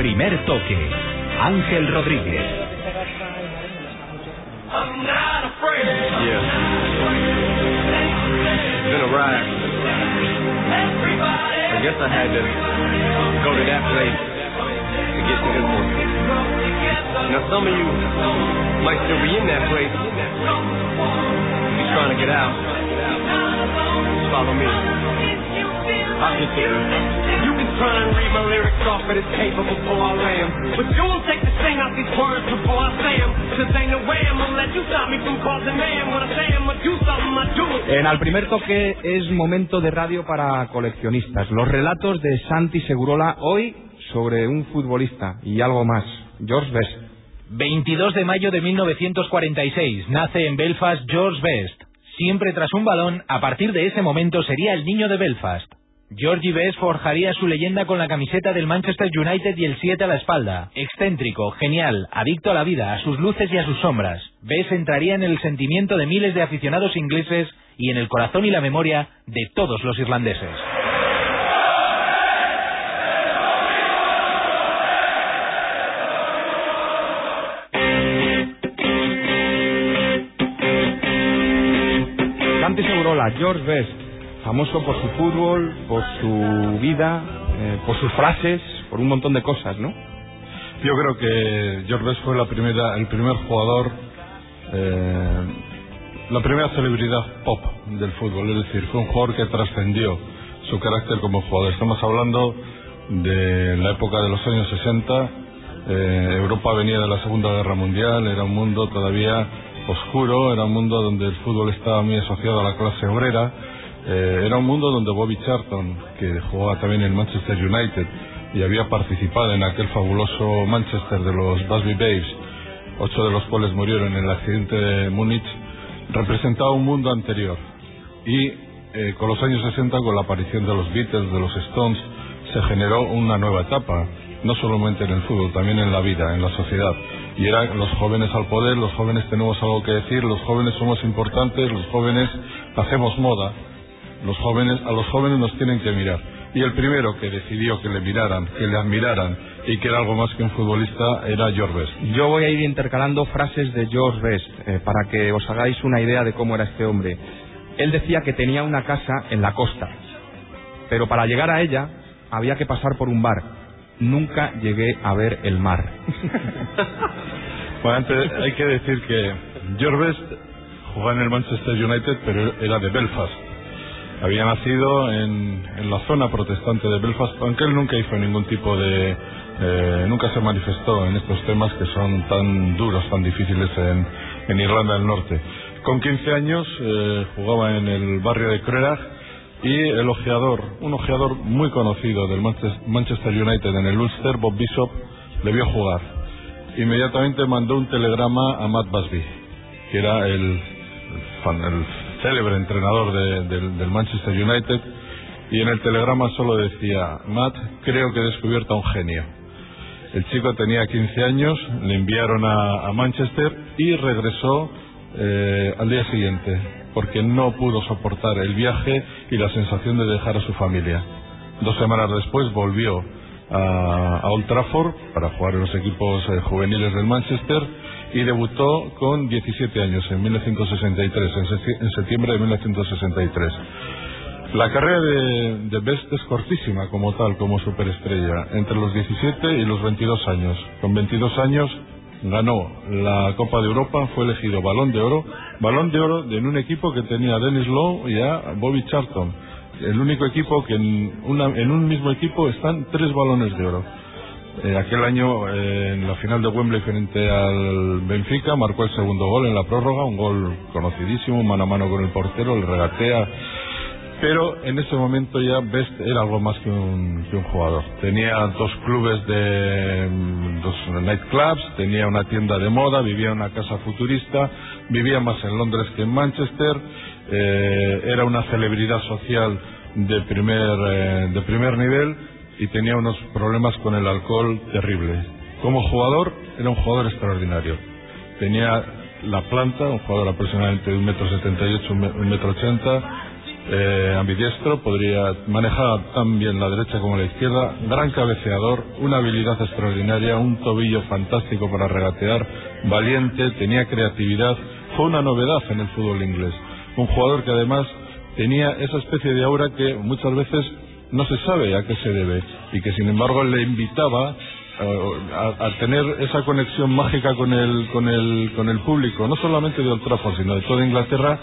Primer toque. Ángel Rodríguez. It's been a ride. I guess I had to go to that place to get to this one. Now some of you might still be in that place. You're trying to get out. Follow me. I'll get there. Try and read my lyrics off at this paper before I lay 'em. But you won't take the sting out these words before I say 'em. Cause ain't no way I'm gonna let you stop me from causing man. When I say I'm gonna do something, I do it. En al primer toque es momento de radio para coleccionistas. Los relatos de Santi Segurola hoy sobre un futbolista y algo más. George Best. 22 de mayo de 1946 nace en Belfast George Best. Siempre tras un balón, a partir de ese momento sería el niño de Belfast. Georgie Best forjaría su leyenda con la camiseta del Manchester United y el 7 a la espalda. Excéntrico, genial, adicto a la vida, a sus luces y a sus sombras. Best entraría en el sentimiento de miles de aficionados ingleses y en el corazón y la memoria de todos los irlandeses. Santi Segurola, George Best, famoso por su fútbol, por su vida, eh, por sus frases, por un montón de cosas, ¿no? Yo creo que George fue la primera, el primer jugador, eh, la primera celebridad pop del fútbol, es decir, fue un jugador que trascendió su carácter como jugador. Estamos hablando de la época de los años 60, eh, Europa venía de la Segunda Guerra Mundial, era un mundo todavía oscuro, era un mundo donde el fútbol estaba muy asociado a la clase obrera, eh, era un mundo donde Bobby Charlton, que jugaba también en Manchester United y había participado en aquel fabuloso Manchester de los Busby Babes, ocho de los cuales murieron en el accidente de Múnich, representaba un mundo anterior. Y eh, con los años 60, con la aparición de los Beatles, de los Stones, se generó una nueva etapa, no solamente en el fútbol, también en la vida, en la sociedad. Y eran los jóvenes al poder, los jóvenes tenemos algo que decir, los jóvenes somos importantes, los jóvenes hacemos moda, los jóvenes, a los jóvenes nos tienen que mirar. Y el primero que decidió que le miraran, que le admiraran y que era algo más que un futbolista era George Best. Yo voy a ir intercalando frases de George Best eh, para que os hagáis una idea de cómo era este hombre. Él decía que tenía una casa en la costa, pero para llegar a ella había que pasar por un bar. Nunca llegué a ver el mar. Bueno, antes hay que decir que George Best jugaba en el Manchester United, pero era de Belfast. Había nacido en, en la zona protestante de Belfast, aunque él nunca hizo ningún tipo de... eh, nunca se manifestó en estos temas que son tan duros, tan difíciles en, en Irlanda del Norte. Con 15 años eh, jugaba en el barrio de Creagh y el ojeador, un ojeador muy conocido del Manches- Manchester United en el Ulster, Bob Bishop, le vio jugar. Inmediatamente mandó un telegrama a Matt Busby, que era el, el fan- el célebre entrenador de- del, Manchester United, y en el telegrama solo decía, Matt, creo que he descubierto a un genio. El chico tenía 15 años, le enviaron a, a Manchester y regresó eh, al día siguiente, porque no pudo soportar el viaje y la sensación de dejar a su familia. Dos semanas después volvió a, a Old Trafford para jugar en los equipos eh, juveniles del Manchester y debutó con 17 años en 1963, en, septiembre de 1963. La carrera de, Best es cortísima como tal, como superestrella, entre los 17 y los 22 años. Con 22 años ganó la Copa de Europa, fue elegido Balón de Oro, Balón de Oro en un equipo que tenía a Dennis Lowe y a Bobby Charlton. El único equipo que en, una- en un mismo equipo están tres balones de oro. Eh, aquel año, eh, en la final de Wembley frente al Benfica, marcó el segundo gol en la prórroga, un gol conocidísimo, mano a mano con el portero, le regatea. Pero en ese momento ya Best era algo más que un, que un jugador. Tenía dos clubes de mm, dos nightclubs, tenía una tienda de moda, vivía en una casa futurista, vivía más en Londres que en Manchester, eh, era una celebridad social de primer, eh, de primer nivel y tenía unos problemas con el alcohol terribles. Como jugador, era un jugador extraordinario. Tenía la planta, un jugador aproximadamente de un metro setenta y ocho, un metro ochenta, eh, ambidiestro, podría manejar tan bien la derecha como la izquierda, gran cabeceador, una habilidad extraordinaria, un tobillo fantástico para regatear, valiente, tenía creatividad, fue una novedad en el fútbol inglés. Un jugador que además tenía esa especie de aura que muchas veces no se sabe a qué se debe y que sin embargo le invitaba a, a, tener esa conexión mágica con el, con el, con el público, no solamente de Old Trafford, sino de toda Inglaterra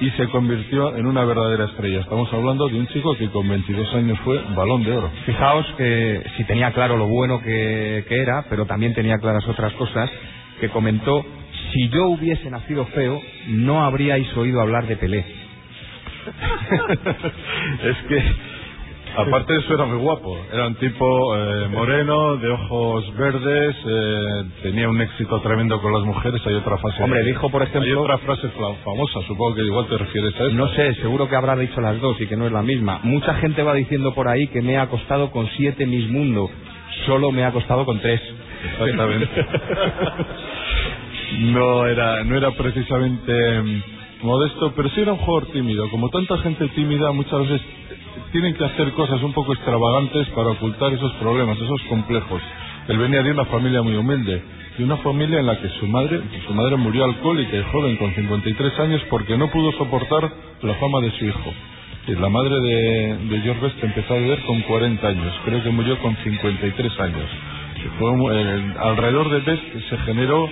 y se convirtió en una verdadera estrella. Estamos hablando de un chico que con 22 años fue balón de oro. Fijaos que si tenía claro lo bueno que, que era, pero también tenía claras otras cosas, que comentó, si yo hubiese nacido feo, no habríais oído hablar de Pelé. es que Aparte de eso era muy guapo, era un tipo eh, moreno, de ojos verdes, eh, tenía un éxito tremendo con las mujeres, hay otra frase... Hombre, dijo por ejemplo... Hay otra frase famosa, supongo que igual te refieres a eso. No sé, seguro que habrá dicho las dos y que no es la misma. Mucha gente va diciendo por ahí que me ha acostado con siete mis mundo, solo me ha acostado con tres. Exactamente. no era, no era precisamente mm, modesto, pero sí era un jugador tímido. Como tanta gente tímida, muchas veces tienen que hacer cosas un poco extravagantes para ocultar esos problemas, esos complejos. Él venía de una familia muy humilde, de una familia en la que su madre, su madre murió alcohólica y joven con 53 años porque no pudo soportar la fama de su hijo. La madre de, de George Best empezó a beber con 40 años, creo que murió con 53 años. Fue alrededor de Best se generó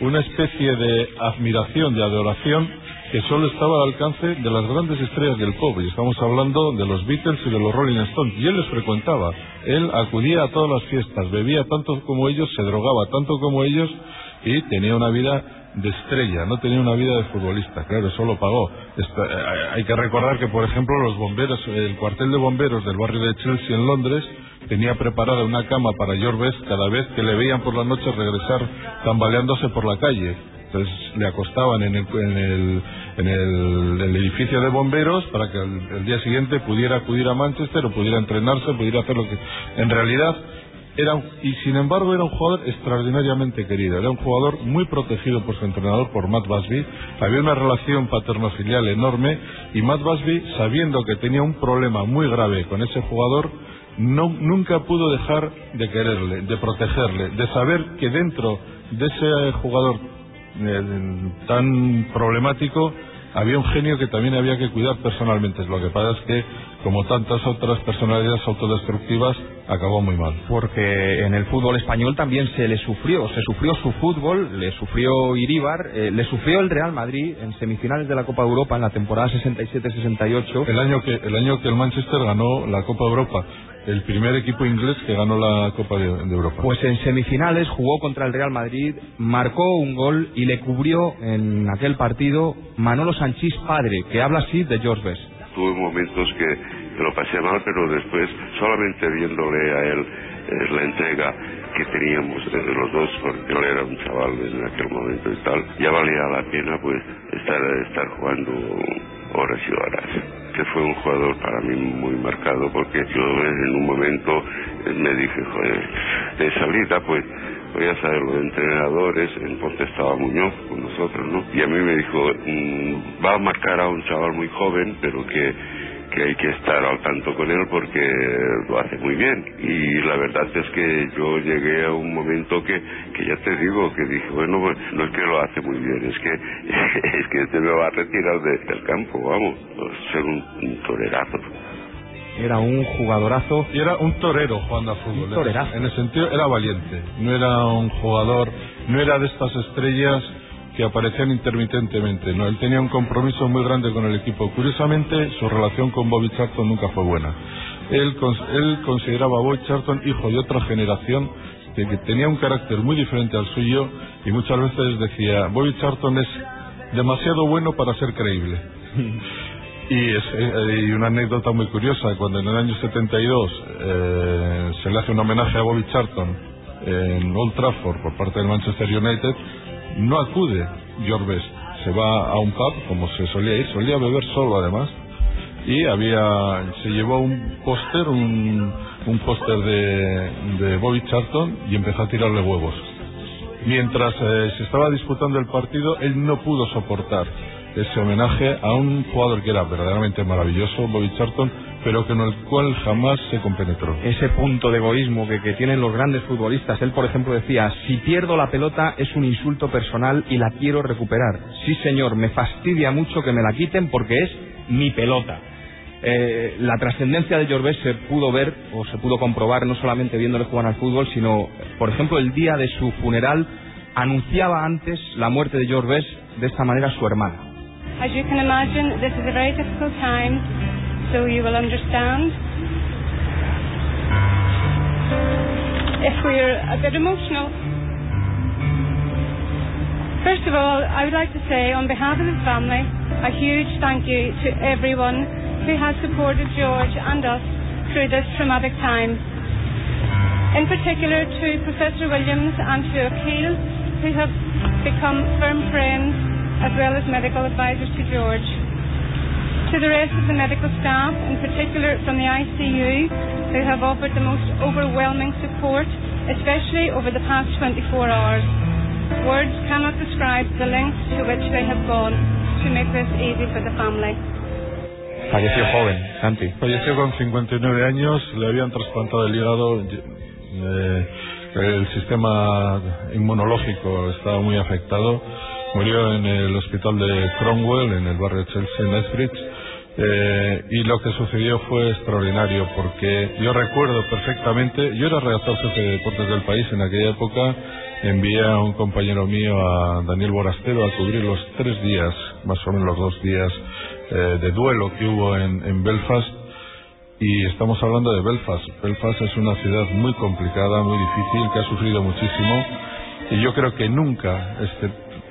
una especie de admiración, de adoración que solo estaba al alcance de las grandes estrellas del pop. Y estamos hablando de los Beatles y de los Rolling Stones. Y él les frecuentaba. Él acudía a todas las fiestas, bebía tanto como ellos, se drogaba tanto como ellos y tenía una vida de estrella, no tenía una vida de futbolista, claro, eso lo pagó. Eh, hay que recordar que, por ejemplo, los bomberos, el cuartel de bomberos del barrio de Chelsea en Londres tenía preparada una cama para George cada vez que le veían por la noche regresar tambaleándose por la calle entonces le acostaban en el, en el, en el, edificio de bomberos para que el, día siguiente pudiera acudir a Manchester o pudiera entrenarse, pudiera hacer lo que... En realidad era y sin embargo era un jugador extraordinariamente querido, era un jugador muy protegido por su entrenador, por Matt Busby, había una relación paterno-filial enorme y Matt Busby, sabiendo que tenía un problema muy grave con ese jugador, no, nunca pudo dejar de quererle, de protegerle, de saber que dentro de ese jugador eh, tan problemático, había un genio que también había que cuidar personalmente. Lo que pasa es que, como tantas otras personalidades autodestructivas, acabó muy mal. Porque en el fútbol español también se le sufrió, se sufrió su fútbol, le sufrió Iríbar, eh, le sufrió el Real Madrid en semifinales de la Copa Europa en la temporada 67-68. El año que el año que el Manchester ganó la Copa Europa el primer equipo inglés que ganó la Copa de, Europa. Pues en semifinales jugó contra el Real Madrid, marcó un gol y le cubrió en aquel partido Manolo Sanchís padre, que habla así de George Best. Tuve momentos que, lo pasé mal, pero después solamente viéndole a él eh, la entrega que teníamos entre los dos, porque él era un chaval en aquel momento y tal, ya valía la pena pues estar, estar jugando horas y horas fue un jugador para mí muy marcado porque yo en un momento me dije, joder, de salida pues voy a saber los entrenadores, entonces estaba Muñoz con nosotros, ¿no? Y a mí me dijo, mm, va a marcar a un chaval muy joven, pero que que hay que estar al tanto con él porque lo hace muy bien. Y la verdad es que yo llegué a un momento que, que ya te digo, que dije, bueno, pues, no es que lo hace muy bien, es que es que este me va a retirar del campo, vamos, ser un, torerazo era un jugadorazo. Y era un torero jugando a fútbol. Un torerazo. En el sentido, era valiente. No era un jugador, no era de estas estrellas que aparecían intermitentemente. No, él tenía un compromiso muy grande con el equipo. Curiosamente, su relación con Bobby Charlton nunca fue buena. Él, él consideraba a Bobby Charlton hijo de otra generación que, tenía un carácter muy diferente al suyo y muchas veces decía, Bobby Charlton es demasiado bueno para ser creíble. y, es, eh, y una anécdota muy curiosa, cuando en el año 72 eh, se le hace un homenaje a Bobby Charlton en Old Trafford por parte del Manchester United, no acude George Best. Se va a un pub, como se solía ir, solía beber solo además, y había se llevó un póster, un, un póster de, de Bobby Charlton y empezó a tirarle huevos. Mientras eh, se estaba disputando el partido, él no pudo soportar ese homenaje a un jugador que era verdaderamente maravilloso, Bobby Charlton, pero con el cual jamás se compenetró. Ese punto de egoísmo que, que tienen los grandes futbolistas. Él, por ejemplo, decía, si pierdo la pelota es un insulto personal y la quiero recuperar. Sí, señor, me fastidia mucho que me la quiten porque es mi pelota. Eh, la trascendencia de Best se pudo ver o se pudo comprobar no solamente viéndole jugar al fútbol, sino, por ejemplo, el día de su funeral anunciaba antes la muerte de Best de esta manera a su hermana. As you can imagine, this is a very difficult time, so you will understand if we're a bit emotional. First of all, I would like to say, on behalf of the family, a huge thank you to everyone who has supported George and us through this traumatic time. In particular to Professor Williams and to Akil, who have become firm friends as well as medical advisors to George. To the rest of the medical staff, in particular from the ICU, who have offered the most overwhelming support, especially over the past 24 hours. Words cannot describe the lengths to which they have gone to make this easy for the family. Falleció joven, Santi. Falleció con 59 años, le habían trasplantado el hígado. eh, el sistema inmunológico estaba muy afectado. Murió en el hospital de Cromwell, en el barrio Chelsea, en Esbridge. Eh, y lo que sucedió fue extraordinario porque yo recuerdo perfectamente, yo era redactor jefe de deportes del país en aquella época, envié a un compañero mío, a Daniel Borastero, a cubrir los tres días, más o menos los dos días eh, de duelo que hubo en, en Belfast y estamos hablando de Belfast. Belfast es una ciudad muy complicada, muy difícil, que ha sufrido muchísimo y yo creo que nunca, este,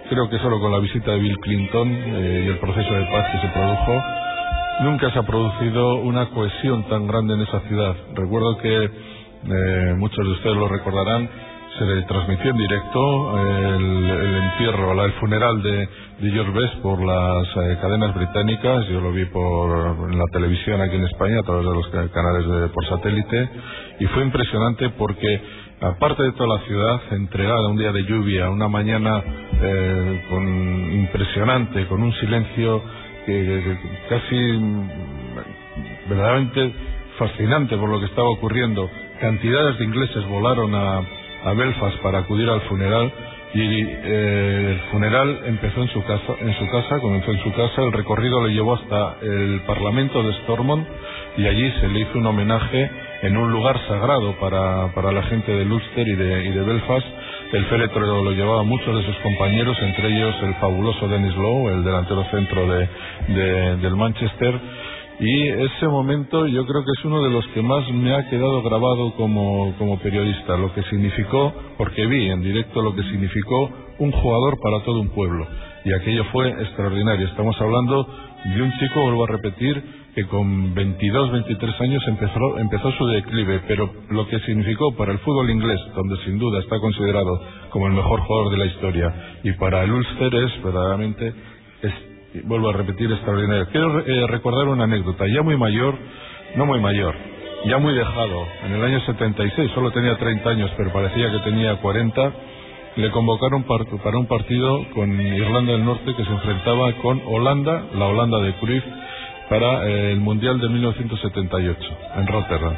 creo que solo con la visita de Bill Clinton eh, y el proceso de paz que se produjo, nunca se ha producido una cohesión tan grande en esa ciudad. Recuerdo que eh, muchos de ustedes lo recordarán, se le transmitió en directo eh, el, entierro, el funeral de, George Best por las eh, cadenas británicas. Yo lo vi por en la televisión aquí en España a través de los ca- canales de, por satélite y fue impresionante porque aparte de toda la ciudad entregada un día de lluvia, una mañana eh, con, impresionante, con un silencio que casi mm, verdaderamente fascinante por lo que estaba ocurriendo. Cantidades de ingleses volaron a, a Belfast para acudir al funeral y eh, el funeral empezó en su casa, en su casa, comenzó en su casa, el recorrido le llevó hasta el Parlamento de Stormont y allí se le hizo un homenaje en un lugar sagrado para, para la gente de Ulster y de, y de Belfast. El féretro lo llevaba muchos de sus compañeros, entre ellos el fabuloso Dennis Lowe, el delantero centro de, de- del Manchester. Y ese momento yo creo que es uno de los que más me ha quedado grabado como, como periodista, lo que significó, porque vi en directo lo que significó un jugador para todo un pueblo. Y aquello fue extraordinario. Estamos hablando de un chico, vuelvo a repetir, que con 22, 23 años empezó, empezó su declive, pero lo que significó para el fútbol inglés, donde sin duda está considerado como el mejor jugador de la historia, y para el Ulster es verdaderamente es vuelvo a repetir, extraordinario. Quiero eh, recordar una anécdota. Ya muy mayor, no muy mayor, ya muy dejado, en el año 76, solo tenía 30 años, pero parecía que tenía 40, le convocaron par- para un partido con Irlanda del Norte que se enfrentaba con Holanda, la Holanda de Cruyff, para eh, el Mundial de 1978, en Rotterdam.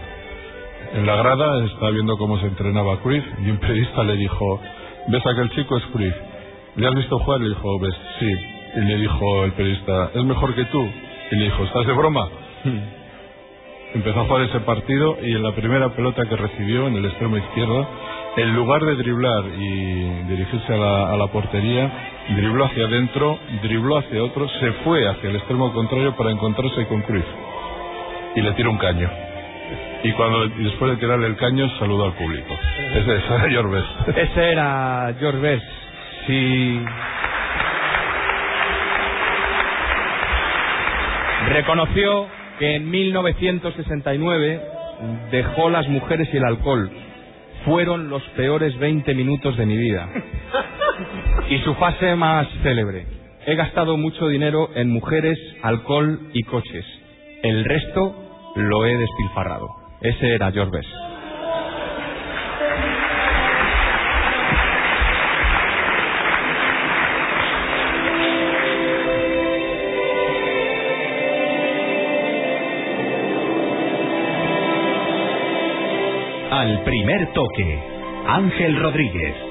En la grada estaba viendo cómo se entrenaba Cruyff y un periodista le dijo, ¿ves a aquel chico es Cruyff? ¿Le has visto jugar? Le dijo, ¿ves? Sí. Y le dijo el periodista, ¿es mejor que tú? Y le dijo, ¿estás de broma? Empezó a jugar ese partido y en la primera pelota que recibió en el extremo izquierdo, en lugar de driblar y dirigirse a la, a la portería, dribló hacia adentro, dribló hacia otro, se fue hacia el extremo contrario para encontrarse con Cruyff y le tiró un caño. Y cuando después de tirarle el caño saludó al público. Ese es George Best. Ese era George Best. Reconoció que en 1969 dejó las mujeres y el alcohol. Fueron los peores 20 minutos de mi vida. Y su fase más célebre. He gastado mucho dinero en mujeres, alcohol y coches. El resto lo he despilfarrado. Ese era George. Al primer toque, Ángel Rodríguez.